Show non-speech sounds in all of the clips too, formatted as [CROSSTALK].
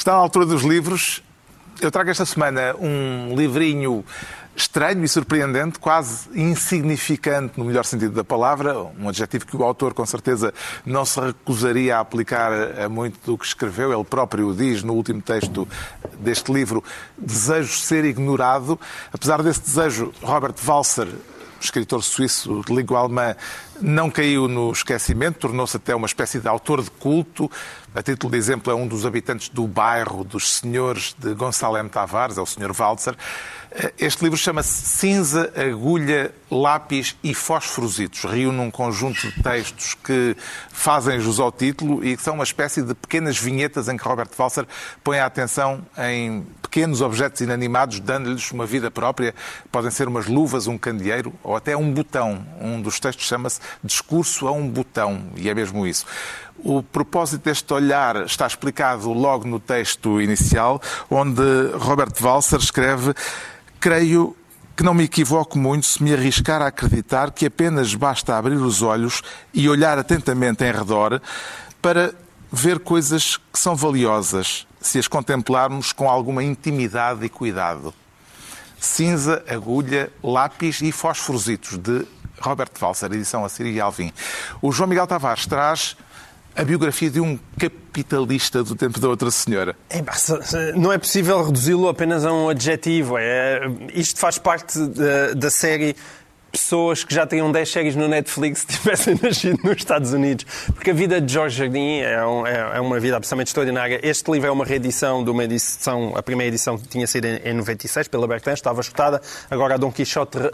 Está na altura dos livros. Eu trago esta semana um livrinho estranho e surpreendente, quase insignificante no melhor sentido da palavra, um adjetivo que o autor com certeza não se recusaria a aplicar a muito do que escreveu. Ele próprio o diz no último texto deste livro, desejo ser ignorado. Apesar desse desejo, Robert Walser escritor suíço de língua alemã, não caiu no esquecimento, tornou-se até uma espécie de autor de culto. A título de exemplo, é um dos habitantes do bairro dos senhores de Gonçalves Tavares, é o senhor Walzer. Este livro chama-se Cinza, Agulha, Lápis e Fósforositos. Reúne um conjunto de textos que fazem jus ao título e que são uma espécie de pequenas vinhetas em que Robert Walser põe a atenção em pequenos objetos inanimados, dando-lhes uma vida própria. Podem ser umas luvas, um candeeiro ou até um botão. Um dos textos chama-se Discurso a um Botão, e é mesmo isso. O propósito deste olhar está explicado logo no texto inicial, onde Robert Walser escreve Creio que não me equivoco muito se me arriscar a acreditar que apenas basta abrir os olhos e olhar atentamente em redor para ver coisas que são valiosas se as contemplarmos com alguma intimidade e cuidado. Cinza, agulha, lápis e fosforositos, de Robert Walser, edição Assírio e Alvim. O João Miguel Tavares traz a biografia de um capitalista do tempo da outra senhora. É, não é possível reduzi-lo apenas a um adjetivo. É, isto faz parte da, da série pessoas que já tinham 10 séries no Netflix [LAUGHS] tivessem nascido nos Estados Unidos. Porque a vida de George Jardim é, um, é, é uma vida absolutamente extraordinária. Este livro é uma reedição de uma edição, a primeira edição tinha sido em, em 96 pela Bertrand, estava escutada. Agora a Dom Quixote uh, uh,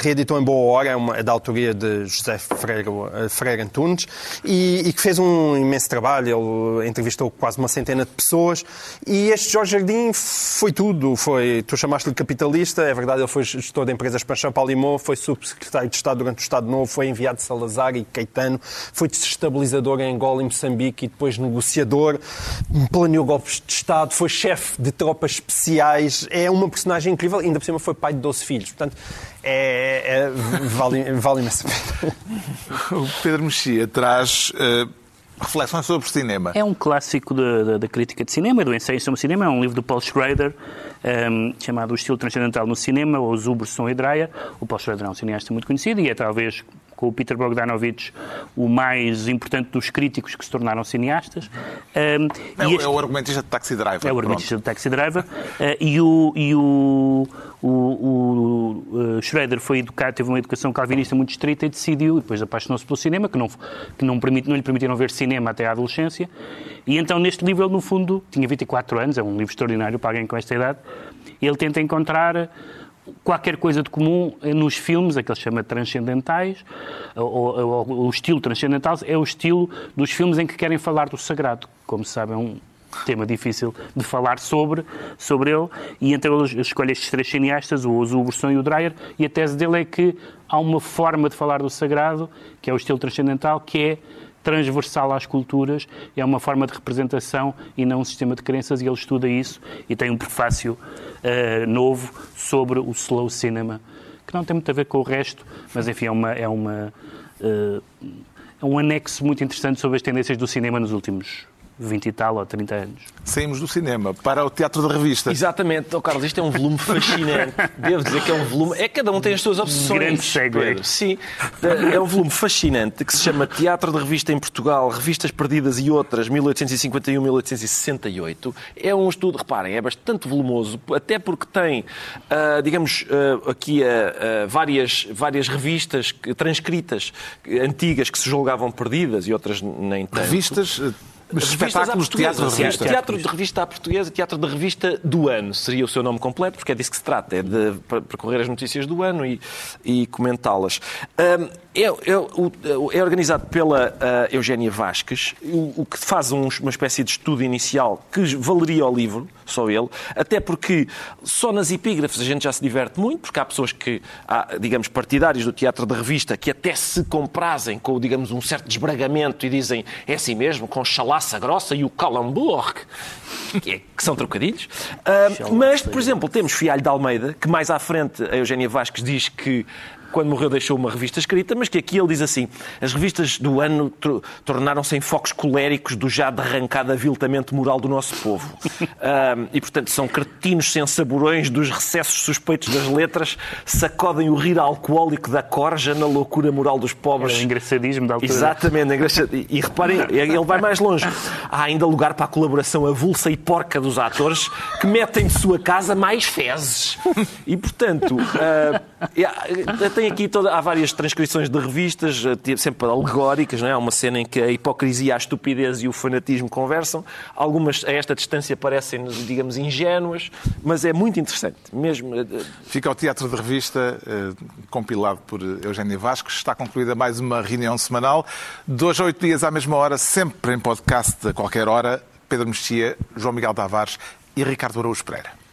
reeditou em boa hora, é, uma, é da autoria de José Freire, uh, Freire Antunes, e, e, que fez um imenso trabalho. Ele entrevistou quase uma centena de pessoas. E este George Jardim foi tudo. Foi, tu chamaste-lhe capitalista, é verdade, ele foi gestor de empresas para Champal Limão foi subsecretário de Estado durante o Estado Novo, foi enviado de Salazar e Caetano, foi desestabilizador em Angola e Moçambique e depois negociador, planeou golpes de Estado, foi chefe de tropas especiais, é uma personagem incrível, ainda por cima foi pai de 12 filhos. Portanto, é, é, vale, vale imenso. [LAUGHS] O Pedro Mexia traz. Uh Reflexões sobre cinema. É um clássico da, crítica de cinema, do ensaio sobre cinema. É um livro do Paul Schrader, um, ehm, chamado O Estilo Transcendental no Cinema, ou Zuber, Som e Dreyer. O Paul Schrader é um cineasta muito conhecido e é talvez com o Peter Bogdanovich, o mais importante dos críticos que se tornaram cineastas. Um, é, este... é, o argumentista de Taxi Driver. É o argumentista de Taxi Driver. Uh, e o, e o, o, o uh, Schroeder foi educado, teve uma educação calvinista muito estrita e decidiu, e depois apaixonou-se pelo cinema, que, não, que não, permite, não lhe permitiram ver cinema até à adolescência. E então, neste livro, ele, no fundo, tinha 24 anos, é um livro extraordinário para alguém com esta idade, ele tenta encontrar qualquer coisa de comum nos filmes, aqueles chama transcendentais, ou, ou, o estilo transcendental é o estilo dos filmes em que querem falar do sagrado. Como se sabe, é um tema difícil de falar sobre, sobre ele, e então ele escolhe estes três cineastas, o Ozu, o Bresson e o Dreyer, e a tese dele é que há uma forma de falar do sagrado, que é o estilo transcendental, que é transversal às culturas, é uma forma de representação e não um sistema de crenças, e ele estuda isso e tem um prefácio uh, novo sobre o slow cinema, que não tem muito a ver com o resto, mas enfim, é uma. É uma uh, é um anexo muito interessante sobre as tendências do cinema nos últimos 20 e tal ou 30 anos. Saímos do cinema para o teatro de revista. Exatamente. Oh, Carlos, isto é um volume fascinante. [LAUGHS] Devo dizer que é um volume. É cada um tem as suas obsessões. Grande segue. Sim. É um volume fascinante que se chama Teatro de Revista em Portugal, Revistas Perdidas e Outras, 1851-1868. É um estudo, reparem, é bastante volumoso, até porque tem, uh, digamos, uh, aqui uh, várias, várias revistas transcritas antigas que se julgavam perdidas e outras nem tanto. Revistas espetáculos de teatro de revista. Teatro de revista à portuguesa, teatro de revista do ano seria o seu nome completo, porque é disso que se trata, é de percorrer as notícias do ano e, e comentá-las. Um, é, é, é, organizado pela uh, Eugénia Vasques, o, que faz um, uma espécie de estudo inicial que valeria o livro, só ele, até porque só nas epígrafes a gente já se diverte muito, porque há pessoas que, há, digamos, partidários do teatro de revista que até se comprazem com, digamos, um certo desbragamento e dizem é assim mesmo, com chalaça grossa e o calembour, que, é, que são trocadilhos. Uh, mas, por exemplo, temos Fialho de Almeida, que mais à frente a Eugénia Vasques diz que quando morreu deixou uma revista escrita, mas que aqui ele diz assim: as revistas do ano tornaram-se em focos coléricos do já derrancado aviltamento moral do nosso povo. [LAUGHS] Um, e, portanto, são cretinos sensaborões dos recessos suspeitos das letras, sacodem o rir alcoólico da corja na loucura moral dos pobres. Era engraçadismo da altura. Exatamente, engraçad... e reparem, [LAUGHS] ele vai mais longe. Há ainda lugar para a colaboração avulsa e porca dos atores que metem de sua casa mais fezes. E, portanto, uh, tem aqui toda, há várias transcrições de revistas, uh, sempre alegóricas, não é? Há uma cena em que a hipocrisia, a estupidez e o fanatismo conversam. Algumas, a esta distância, parecem, digamos, ingênuas, mas é muito interessante. Mesmo. Uh, Fica ao Teatro de Revista, compilado por Eugénia Vasques. Está concluída mais uma reunião semanal. Dois a oito dias à mesma hora, sempre em podcast, a qualquer hora. Pedro Mexia, João Miguel Tavares e Ricardo Araújo Pereira.